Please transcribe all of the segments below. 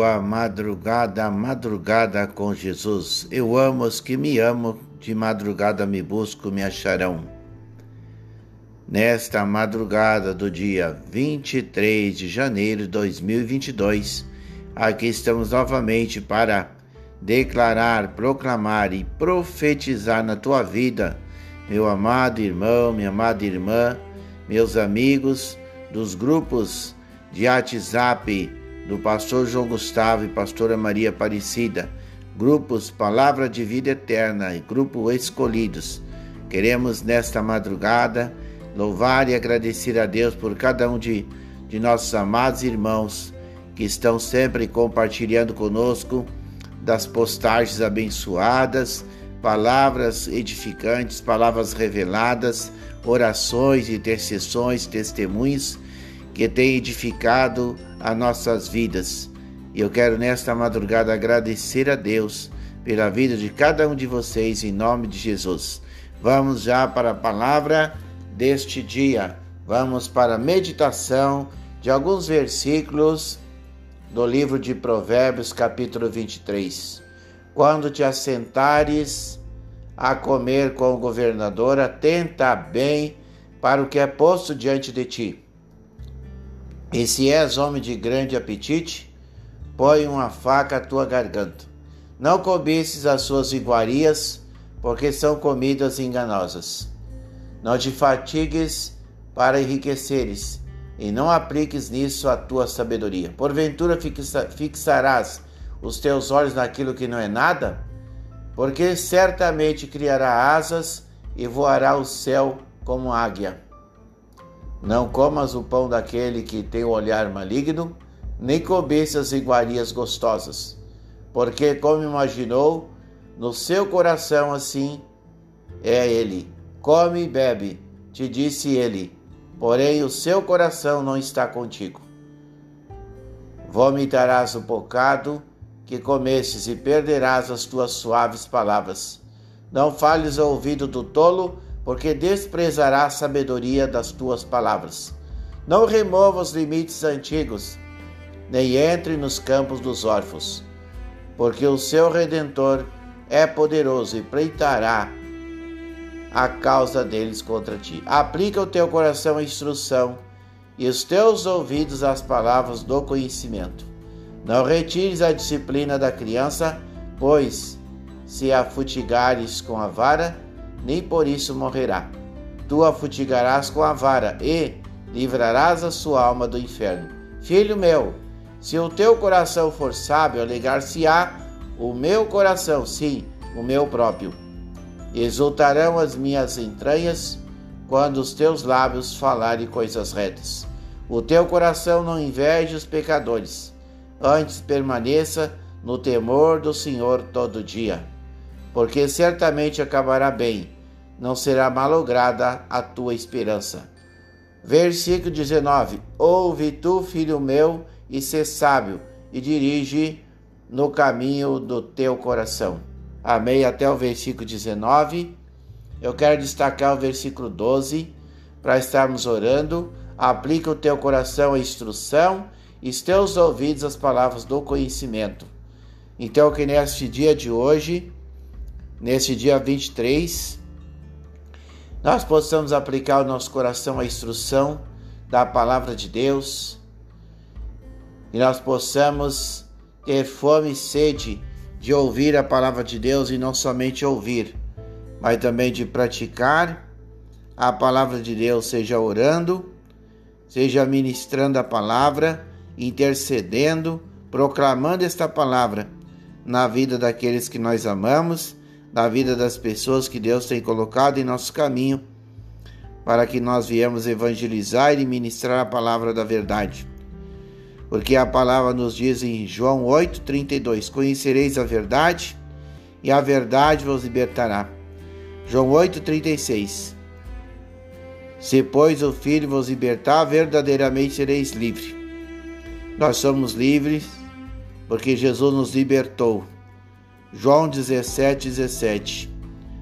boa madrugada, madrugada com Jesus. Eu amo os que me amam, de madrugada me busco, me acharão. Nesta madrugada do dia 23 de janeiro de 2022, aqui estamos novamente para declarar, proclamar e profetizar na tua vida, meu amado irmão, minha amada irmã, meus amigos dos grupos de WhatsApp do pastor João Gustavo e pastora Maria Aparecida, grupos Palavra de Vida Eterna e Grupo Escolhidos. Queremos nesta madrugada louvar e agradecer a Deus por cada um de, de nossos amados irmãos que estão sempre compartilhando conosco das postagens abençoadas, palavras edificantes, palavras reveladas, orações, intercessões, testemunhos que têm edificado as nossas vidas. E eu quero nesta madrugada agradecer a Deus pela vida de cada um de vocês em nome de Jesus. Vamos já para a palavra deste dia. Vamos para a meditação de alguns versículos do livro de Provérbios, capítulo 23. Quando te assentares a comer com o governador, atenta bem para o que é posto diante de ti e se és homem de grande apetite, põe uma faca à tua garganta. Não cobices as suas iguarias, porque são comidas enganosas. Não te fatigues para enriqueceres, e não apliques nisso a tua sabedoria. Porventura fixarás os teus olhos naquilo que não é nada? Porque certamente criará asas e voará o céu como águia. Não comas o pão daquele que tem o olhar maligno, nem cobiças iguarias gostosas, porque, como imaginou, no seu coração assim é ele. Come e bebe, te disse ele, porém o seu coração não está contigo. Vomitarás o bocado que comestes e perderás as tuas suaves palavras. Não fales ao ouvido do tolo, porque desprezará a sabedoria das tuas palavras. Não remova os limites antigos, nem entre nos campos dos órfãos, porque o seu redentor é poderoso e pleitará a causa deles contra ti. Aplica o teu coração à instrução e os teus ouvidos às palavras do conhecimento. Não retires a disciplina da criança, pois se a futigares com a vara, nem por isso morrerá. Tu a futigarás com a vara e livrarás a sua alma do inferno. Filho meu, se o teu coração for sábio, alegar-se-á o meu coração, sim, o meu próprio. Exultarão as minhas entranhas quando os teus lábios falarem coisas retas. O teu coração não inveje os pecadores, antes permaneça no temor do Senhor todo dia porque certamente acabará bem, não será malograda a tua esperança. Versículo 19: Ouve tu, filho meu, e sê sábio, e dirige no caminho do teu coração. Amém. Até o versículo 19. Eu quero destacar o versículo 12 para estarmos orando. Aplica o teu coração à instrução e os teus ouvidos às palavras do conhecimento. Então, que neste dia de hoje nesse dia 23, nós possamos aplicar o nosso coração à instrução da palavra de Deus e nós possamos ter fome e sede de ouvir a palavra de Deus e não somente ouvir, mas também de praticar a palavra de Deus, seja orando, seja ministrando a palavra, intercedendo, proclamando esta palavra na vida daqueles que nós amamos da vida das pessoas que Deus tem colocado em nosso caminho, para que nós viemos evangelizar e ministrar a palavra da verdade. Porque a palavra nos diz em João 8,32: Conhecereis a verdade, e a verdade vos libertará. João 8,36 Se, pois, o Filho vos libertar, verdadeiramente sereis livres. Nós somos livres porque Jesus nos libertou. João 17, 17.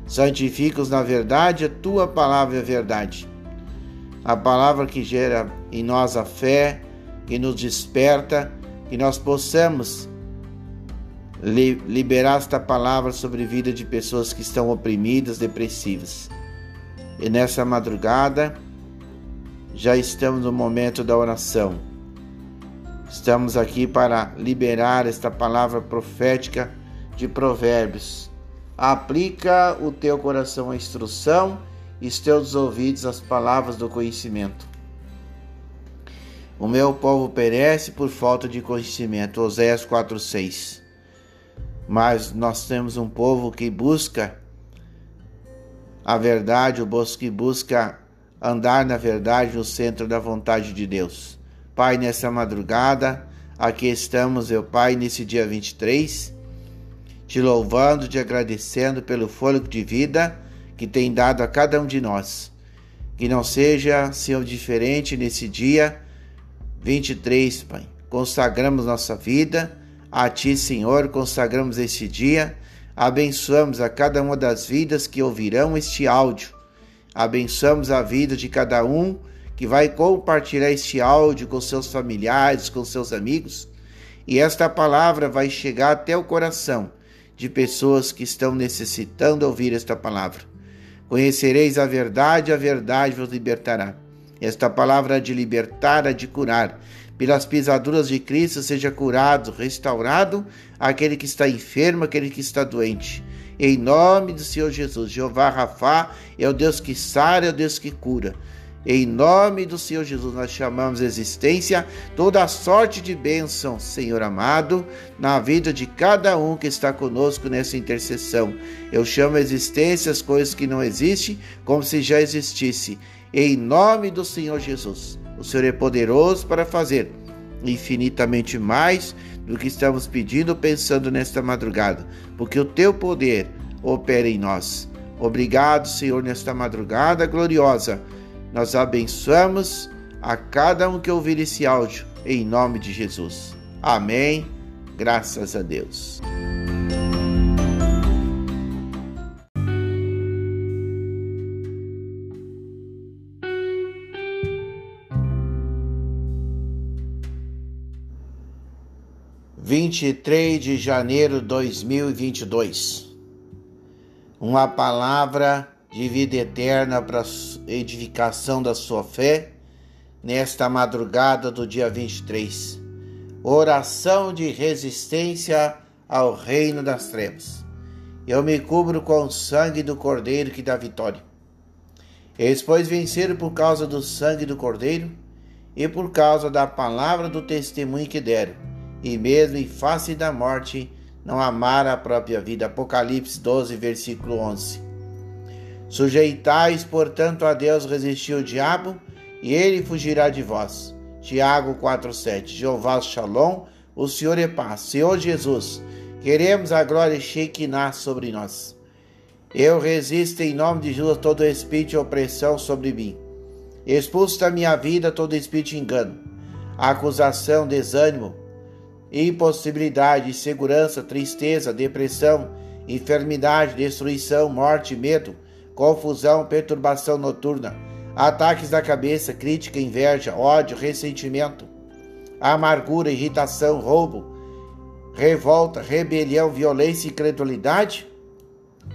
Santifica-os na verdade, a tua palavra é verdade. A palavra que gera em nós a fé, que nos desperta que nós possamos liberar esta palavra sobre a vida de pessoas que estão oprimidas, depressivas. E nessa madrugada, já estamos no momento da oração. Estamos aqui para liberar esta palavra profética de Provérbios. Aplica o teu coração à instrução e os teus ouvidos às palavras do conhecimento. O meu povo perece por falta de conhecimento. Oséias 4:6. Mas nós temos um povo que busca a verdade, o povo que busca andar na verdade no centro da vontade de Deus. Pai, nessa madrugada, aqui estamos, meu Pai, nesse dia 23, te louvando, te agradecendo pelo fôlego de vida que tem dado a cada um de nós. Que não seja, Senhor, diferente nesse dia 23, Pai. Consagramos nossa vida a Ti, Senhor, consagramos este dia. Abençoamos a cada uma das vidas que ouvirão este áudio. Abençoamos a vida de cada um que vai compartilhar este áudio com seus familiares, com seus amigos. E esta palavra vai chegar até o coração de pessoas que estão necessitando ouvir esta palavra. Conhecereis a verdade, a verdade vos libertará. Esta palavra de libertar, de curar. Pelas pisaduras de Cristo seja curado, restaurado aquele que está enfermo, aquele que está doente. Em nome do Senhor Jesus, Jeová Rafá é o Deus que sara, é o Deus que cura. Em nome do Senhor Jesus, nós chamamos existência toda sorte de bênção, Senhor amado, na vida de cada um que está conosco nessa intercessão. Eu chamo existência as coisas que não existem como se já existisse em nome do Senhor Jesus. O Senhor é poderoso para fazer infinitamente mais do que estamos pedindo ou pensando nesta madrugada, porque o teu poder opera em nós. Obrigado, Senhor, nesta madrugada gloriosa. Nós abençoamos a cada um que ouvir esse áudio, em nome de Jesus. Amém. Graças a Deus. 23 de janeiro de 2022. Uma palavra de vida eterna para edificação da sua fé nesta madrugada do dia 23. Oração de resistência ao reino das trevas. Eu me cubro com o sangue do Cordeiro que dá vitória. Eles, pois, venceram por causa do sangue do Cordeiro e por causa da palavra do testemunho que deram e mesmo em face da morte, não amar a própria vida. Apocalipse 12, versículo 11. Sujeitais, portanto, a Deus, resistir o diabo, e ele fugirá de vós. Tiago 4,7. Jeová Shalom, o Senhor é paz. Senhor Jesus, queremos a glória Shekinah sobre nós. Eu resisto em nome de Jesus todo espírito de opressão sobre mim. Expulso da minha vida todo espírito de engano, acusação, desânimo, impossibilidade, insegurança, tristeza, depressão, enfermidade, destruição, morte, medo, confusão, perturbação noturna, ataques da cabeça, crítica, inveja, ódio, ressentimento, amargura, irritação, roubo, revolta, rebelião, violência e incredulidade,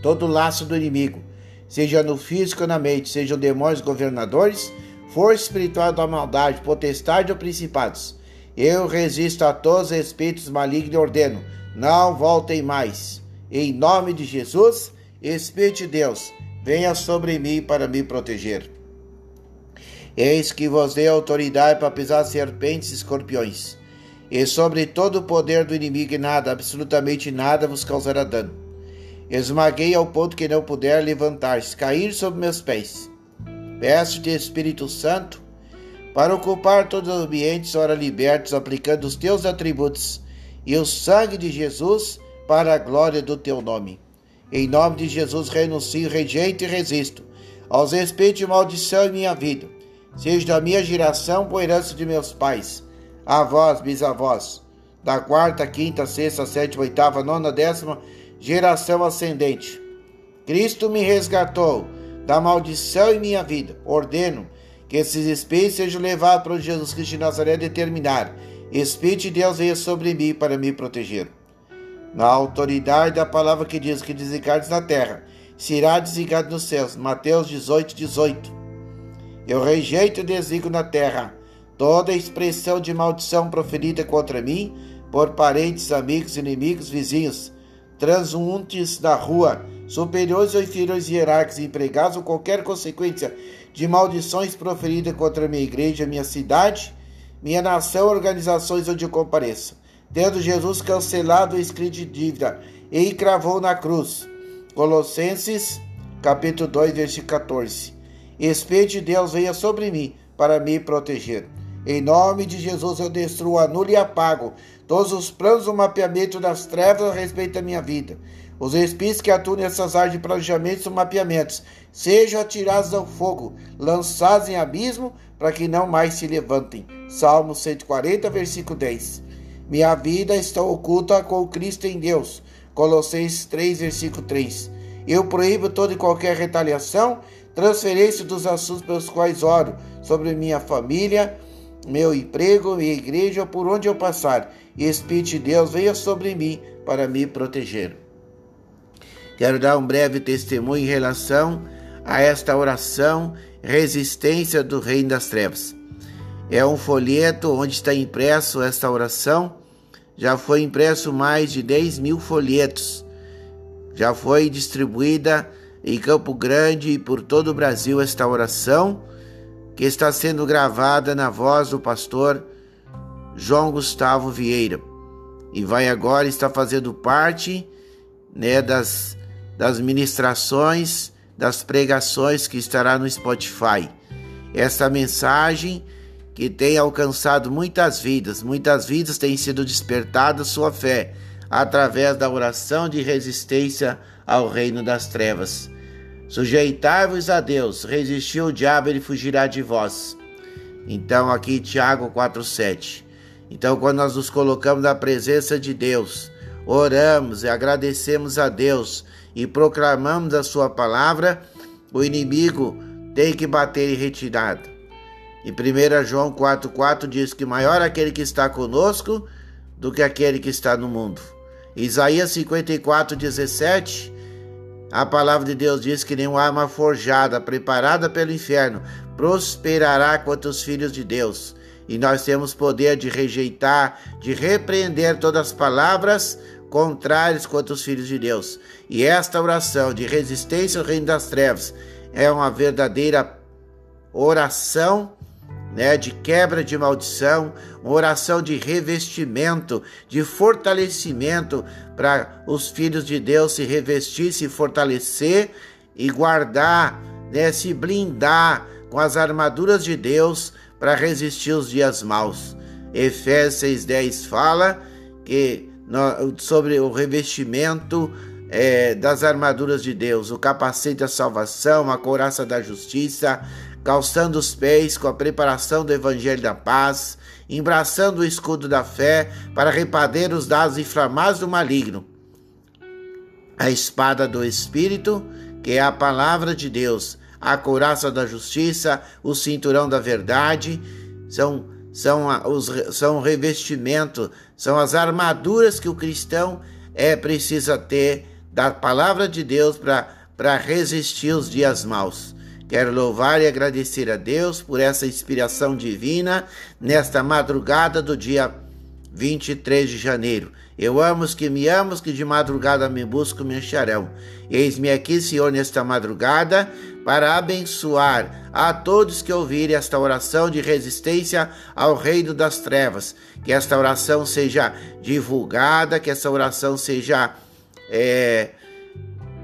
todo laço do inimigo, seja no físico ou na mente, sejam demônios governadores, força espiritual da maldade, potestade ou principados, eu resisto a todos os espíritos malignos e ordeno: não voltem mais. Em nome de Jesus, Espírito de Deus, venha sobre mim para me proteger. Eis que vos dei autoridade para pisar serpentes e escorpiões, e sobre todo o poder do inimigo, e nada, absolutamente nada vos causará dano. Esmaguei ao ponto que não puder levantar-se, cair sobre meus pés. Peço-te, Espírito Santo, para ocupar todos os ambientes ora libertos, aplicando os teus atributos e o sangue de Jesus para a glória do teu nome. Em nome de Jesus renuncio, rejeito e resisto aos espíritos de maldição em minha vida, seja da minha geração por herança de meus pais, avós, bisavós, da quarta, quinta, sexta, sétima, oitava, nona, décima geração ascendente. Cristo me resgatou da maldição em minha vida. Ordeno que esses espíritos sejam levados para Jesus Cristo de Nazaré determinar, Espírito de Deus venha sobre mim para me proteger. Na autoridade da palavra que diz que desligares na terra, será desligado nos céus. Mateus 18, 18. Eu rejeito e desligo na terra toda expressão de maldição proferida contra mim por parentes, amigos, inimigos, vizinhos, transuntes da rua, superiores ou inferiores hierarcas, empregados ou qualquer consequência de maldições proferidas contra minha igreja, minha cidade, minha nação, organizações onde eu compareça. Tendo Jesus cancelado o escrito de dívida e encravou na cruz. Colossenses, capítulo 2, versículo 14. Espírito de Deus venha sobre mim para me proteger. Em nome de Jesus eu destruo, anulo e apago todos os planos do mapeamento das trevas a respeito da minha vida. Os espíritos que atuam nessas áreas de planejamentos e mapeamentos sejam atirados ao fogo, lançados em abismo, para que não mais se levantem. Salmo 140, versículo 10. Minha vida está oculta com Cristo em Deus. Colossenses 3, versículo 3. Eu proíbo toda e qualquer retaliação, transferência dos assuntos pelos quais oro sobre minha família, meu emprego, minha igreja, por onde eu passar. E Espírito de Deus venha sobre mim para me proteger. Quero dar um breve testemunho em relação a esta oração Resistência do Reino das Trevas. É um folheto onde está impresso esta oração. Já foi impresso mais de 10 mil folhetos. Já foi distribuída em Campo Grande e por todo o Brasil esta oração, que está sendo gravada na voz do pastor João Gustavo Vieira. E vai agora estar fazendo parte né, das das ministrações, das pregações que estará no Spotify. Esta mensagem que tem alcançado muitas vidas, muitas vidas têm sido despertadas sua fé através da oração de resistência ao reino das trevas. Sujeitai-vos a Deus, resistir ao diabo, ele fugirá de vós. Então, aqui Tiago 4,7. Então, quando nós nos colocamos na presença de Deus, oramos e agradecemos a Deus e proclamamos a sua palavra, o inimigo tem que bater em retirada. Em 1 João 4,4 diz que maior aquele que está conosco do que aquele que está no mundo. Isaías 54, 17, a palavra de Deus diz que nenhuma arma forjada, preparada pelo inferno, prosperará contra os filhos de Deus. E nós temos poder de rejeitar, de repreender todas as palavras contrários contra os filhos de Deus. E esta oração de resistência ao reino das trevas é uma verdadeira oração né, de quebra de maldição, uma oração de revestimento, de fortalecimento para os filhos de Deus se revestir, se fortalecer e guardar, né, se blindar com as armaduras de Deus para resistir os dias maus. Efésios 6,10 fala que sobre o revestimento é, das armaduras de Deus, o capacete da salvação, a couraça da justiça, calçando os pés com a preparação do evangelho da paz, embraçando o escudo da fé para repader os dados inflamados do maligno, a espada do Espírito, que é a palavra de Deus, a couraça da justiça, o cinturão da verdade, são são, os, são revestimento, são as armaduras que o cristão é precisa ter da palavra de Deus para resistir os dias maus. Quero louvar e agradecer a Deus por essa inspiração divina nesta madrugada do dia 23 de janeiro. Eu amo os que me amo, os que de madrugada me buscam, me acharão. Eis-me aqui, Senhor, nesta madrugada, para abençoar a todos que ouvirem esta oração de resistência ao reino das trevas. Que esta oração seja divulgada, que essa oração seja é,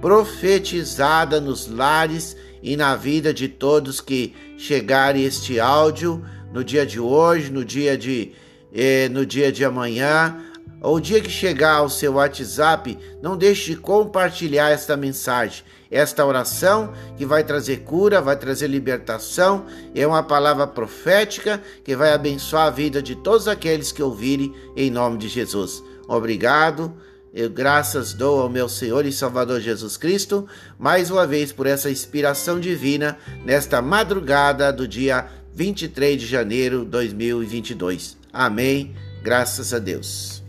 profetizada nos lares e na vida de todos que chegarem este áudio no dia de hoje, no dia de, eh, no dia de amanhã o dia que chegar ao seu WhatsApp, não deixe de compartilhar esta mensagem, esta oração que vai trazer cura, vai trazer libertação, é uma palavra profética que vai abençoar a vida de todos aqueles que ouvirem em nome de Jesus. Obrigado. Eu graças dou ao meu Senhor e Salvador Jesus Cristo, mais uma vez por essa inspiração divina nesta madrugada do dia 23 de janeiro de 2022. Amém Graças a Deus.